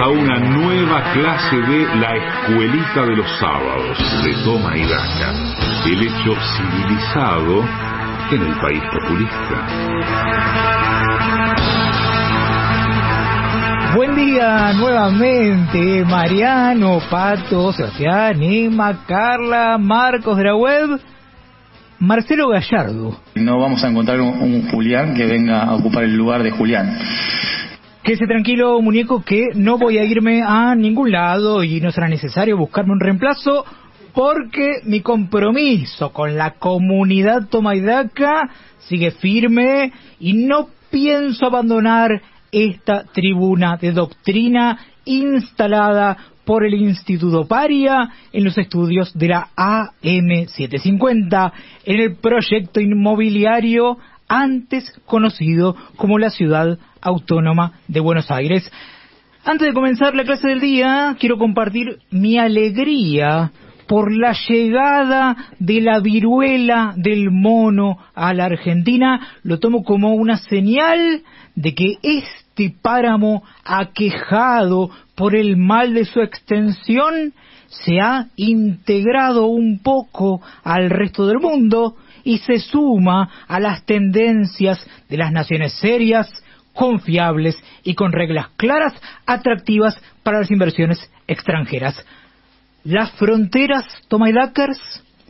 a una nueva clase de La Escuelita de los Sábados de Toma y Daca, el hecho civilizado en el país populista. Buen día nuevamente, Mariano, Pato, Sebastián, Emma, Carla, Marcos de la web, Marcelo Gallardo. No vamos a encontrar un, un Julián que venga a ocupar el lugar de Julián. Quédese tranquilo, muñeco, que no voy a irme a ningún lado y no será necesario buscarme un reemplazo porque mi compromiso con la comunidad tomaidaca sigue firme y no pienso abandonar esta tribuna de doctrina instalada por el Instituto Paria en los estudios de la AM750 en el proyecto inmobiliario antes conocido como la Ciudad Autónoma de Buenos Aires. Antes de comenzar la clase del día, quiero compartir mi alegría por la llegada de la viruela del mono a la Argentina. Lo tomo como una señal de que este páramo aquejado por el mal de su extensión se ha integrado un poco al resto del mundo y se suma a las tendencias de las naciones serias, confiables y con reglas claras, atractivas para las inversiones extranjeras. Las fronteras, Tomaidakers,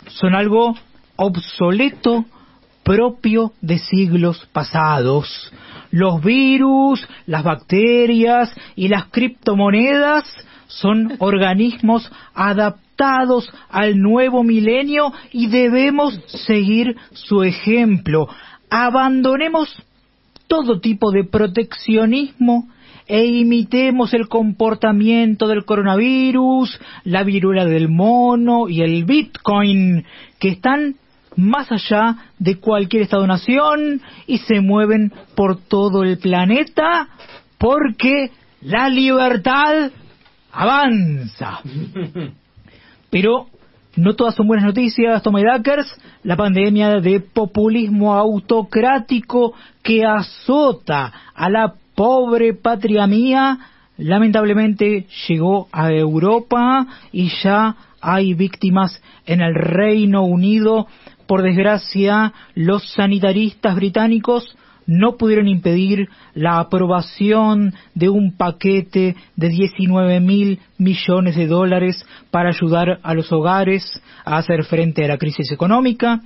son algo obsoleto propio de siglos pasados. Los virus, las bacterias y las criptomonedas son organismos adaptados al nuevo milenio y debemos seguir su ejemplo. Abandonemos todo tipo de proteccionismo e imitemos el comportamiento del coronavirus, la viruela del mono y el bitcoin, que están más allá de cualquier estado-nación y se mueven por todo el planeta porque la libertad avanza. Pero no todas son buenas noticias, Dakers. La pandemia de populismo autocrático que azota a la pobre patria mía lamentablemente llegó a Europa y ya hay víctimas en el Reino Unido. Por desgracia, los sanitaristas británicos no pudieron impedir la aprobación de un paquete de 19 mil millones de dólares para ayudar a los hogares a hacer frente a la crisis económica,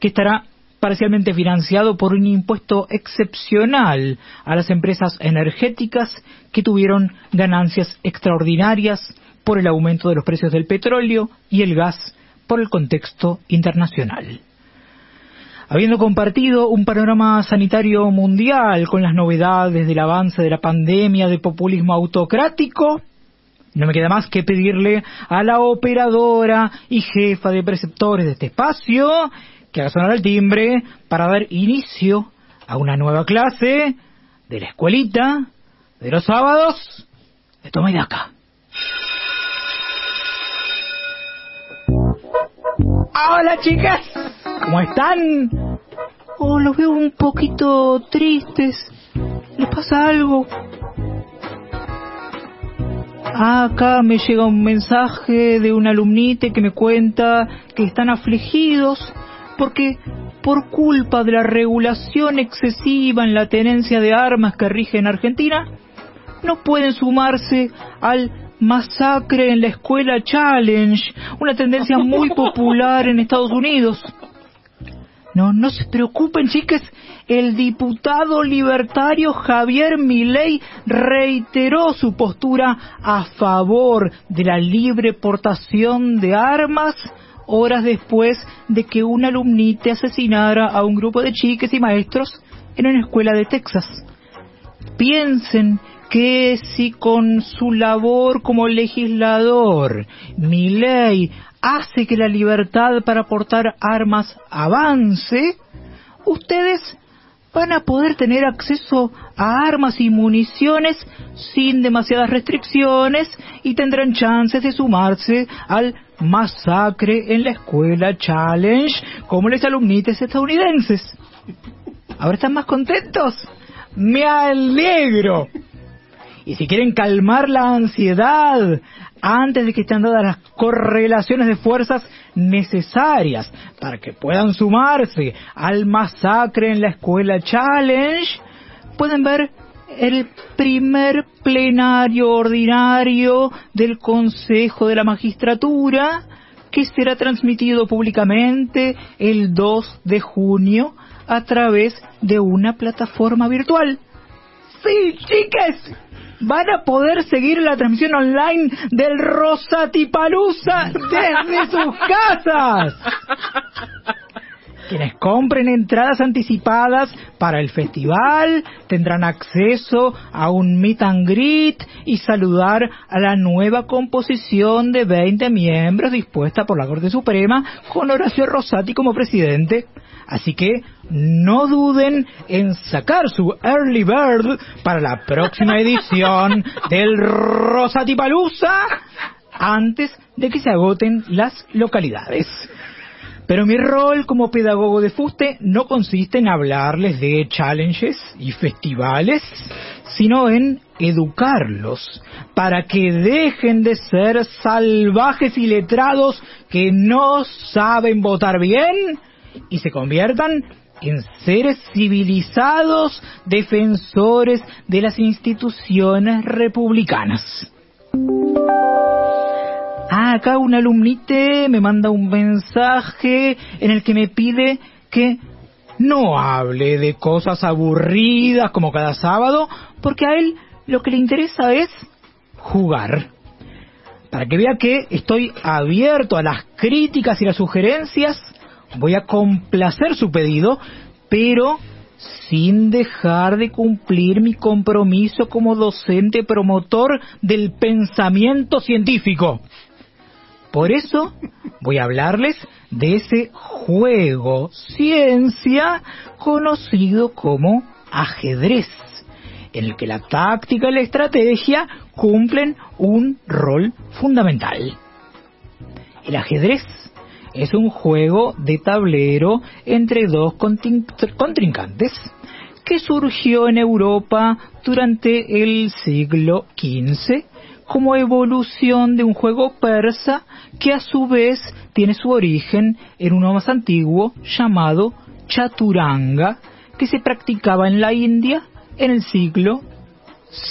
que estará parcialmente financiado por un impuesto excepcional a las empresas energéticas que tuvieron ganancias extraordinarias por el aumento de los precios del petróleo y el gas por el contexto internacional. Habiendo compartido un panorama sanitario mundial con las novedades del avance de la pandemia de populismo autocrático, no me queda más que pedirle a la operadora y jefa de preceptores de este espacio que haga sonar el timbre para dar inicio a una nueva clase de la escuelita de los sábados de Toma y Daca. Hola chicas, ¿cómo están? Oh, los veo un poquito tristes. ¿Les pasa algo? Acá me llega un mensaje de un alumnite que me cuenta que están afligidos porque por culpa de la regulación excesiva en la tenencia de armas que rige en Argentina, no pueden sumarse al masacre en la escuela challenge, una tendencia muy popular en Estados Unidos. No, no se preocupen, chicas. El diputado libertario Javier Milei reiteró su postura a favor de la libre portación de armas horas después de que un alumnite asesinara a un grupo de chiques y maestros en una escuela de Texas. Piensen que si con su labor como legislador Milei hace que la libertad para portar armas avance, ustedes van a poder tener acceso a armas y municiones sin demasiadas restricciones y tendrán chances de sumarse al masacre en la escuela challenge como los alumnites estadounidenses. ¿Ahora están más contentos? Me alegro. Y si quieren calmar la ansiedad antes de que estén dadas las correlaciones de fuerzas necesarias para que puedan sumarse al masacre en la escuela Challenge, pueden ver el primer plenario ordinario del Consejo de la Magistratura que será transmitido públicamente el 2 de junio a través de una plataforma virtual. Sí, chiques, van a poder seguir la transmisión online del Rosatipalusa desde sus casas. Quienes compren entradas anticipadas para el festival tendrán acceso a un meet and greet y saludar a la nueva composición de 20 miembros dispuesta por la Corte Suprema con Horacio Rosati como presidente. Así que no duden en sacar su early bird para la próxima edición del Rosati Palusa antes de que se agoten las localidades. Pero mi rol como pedagogo de fuste no consiste en hablarles de challenges y festivales, sino en educarlos para que dejen de ser salvajes y letrados que no saben votar bien y se conviertan en seres civilizados defensores de las instituciones republicanas. Ah, acá un alumnite me manda un mensaje en el que me pide que no hable de cosas aburridas como cada sábado, porque a él lo que le interesa es jugar. Para que vea que estoy abierto a las críticas y las sugerencias, voy a complacer su pedido, pero sin dejar de cumplir mi compromiso como docente promotor del pensamiento científico. Por eso voy a hablarles de ese juego ciencia conocido como ajedrez, en el que la táctica y la estrategia cumplen un rol fundamental. El ajedrez es un juego de tablero entre dos contrincantes que surgió en Europa durante el siglo XV como evolución de un juego persa que a su vez tiene su origen en uno más antiguo llamado chaturanga que se practicaba en la India en el siglo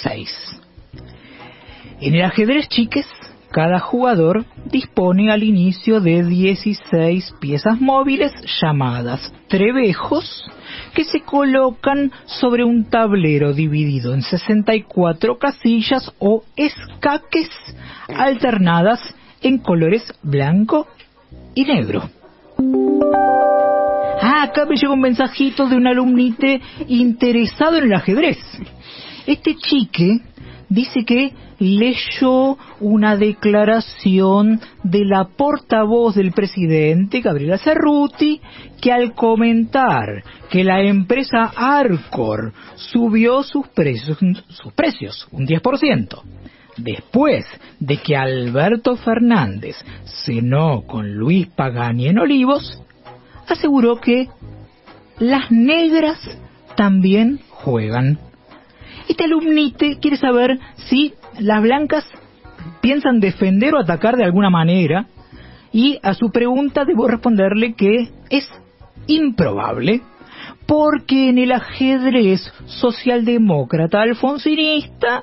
VI. En el ajedrez chiques, cada jugador dispone al inicio de 16 piezas móviles llamadas trebejos que se colocan sobre un tablero dividido en 64 casillas o escaques alternadas en colores blanco y negro. Ah, acá me llegó un mensajito de un alumnite interesado en el ajedrez. Este chique dice que leyó una declaración de la portavoz del presidente, Gabriela Cerruti, que al comentar que la empresa Arcor subió sus precios, sus precios un 10%, después de que Alberto Fernández cenó con Luis Pagani en Olivos, aseguró que las negras también juegan. Este alumnite quiere saber si las blancas piensan defender o atacar de alguna manera. Y a su pregunta debo responderle que es improbable porque en el ajedrez socialdemócrata alfonsinista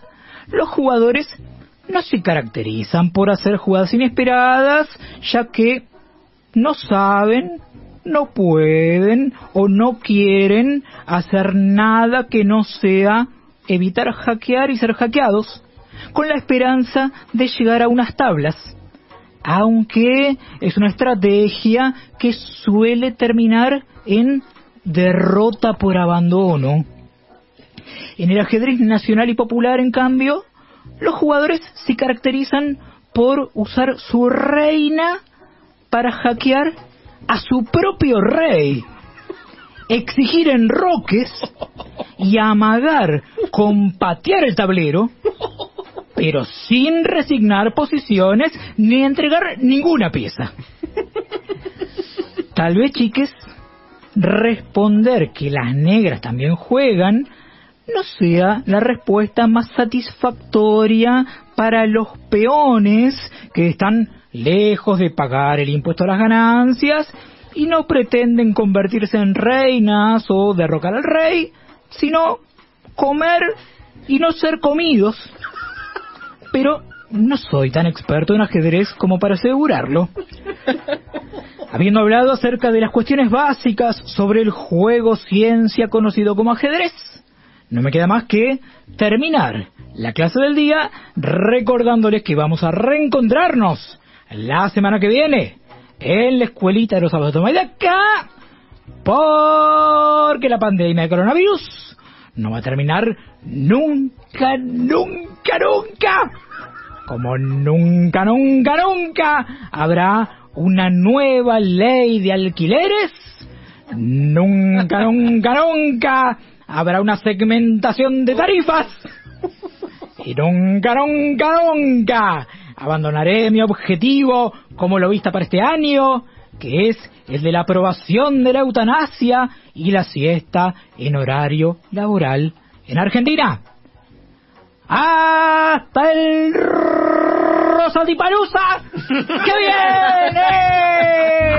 los jugadores no se caracterizan por hacer jugadas inesperadas ya que no saben, no pueden o no quieren hacer nada que no sea evitar hackear y ser hackeados con la esperanza de llegar a unas tablas, aunque es una estrategia que suele terminar en derrota por abandono. En el ajedrez nacional y popular, en cambio, los jugadores se caracterizan por usar su reina para hackear a su propio rey, exigir enroques y amagar con patear el tablero pero sin resignar posiciones ni entregar ninguna pieza. Tal vez, chiques, responder que las negras también juegan no sea la respuesta más satisfactoria para los peones que están lejos de pagar el impuesto a las ganancias y no pretenden convertirse en reinas o derrocar al rey, sino comer y no ser comidos. Pero no soy tan experto en ajedrez como para asegurarlo. Habiendo hablado acerca de las cuestiones básicas sobre el juego ciencia conocido como ajedrez, no me queda más que terminar la clase del día recordándoles que vamos a reencontrarnos la semana que viene en la escuelita de los sábados de acá porque la pandemia de coronavirus no va a terminar nunca, nunca, nunca. Como nunca, nunca, nunca habrá una nueva ley de alquileres. Nunca, nunca, nunca habrá una segmentación de tarifas. Y nunca, nunca, nunca abandonaré mi objetivo como lo vista para este año, que es el de la aprobación de la eutanasia y la siesta en horario laboral en Argentina. ¡Hasta el Rosa ¡Que viene!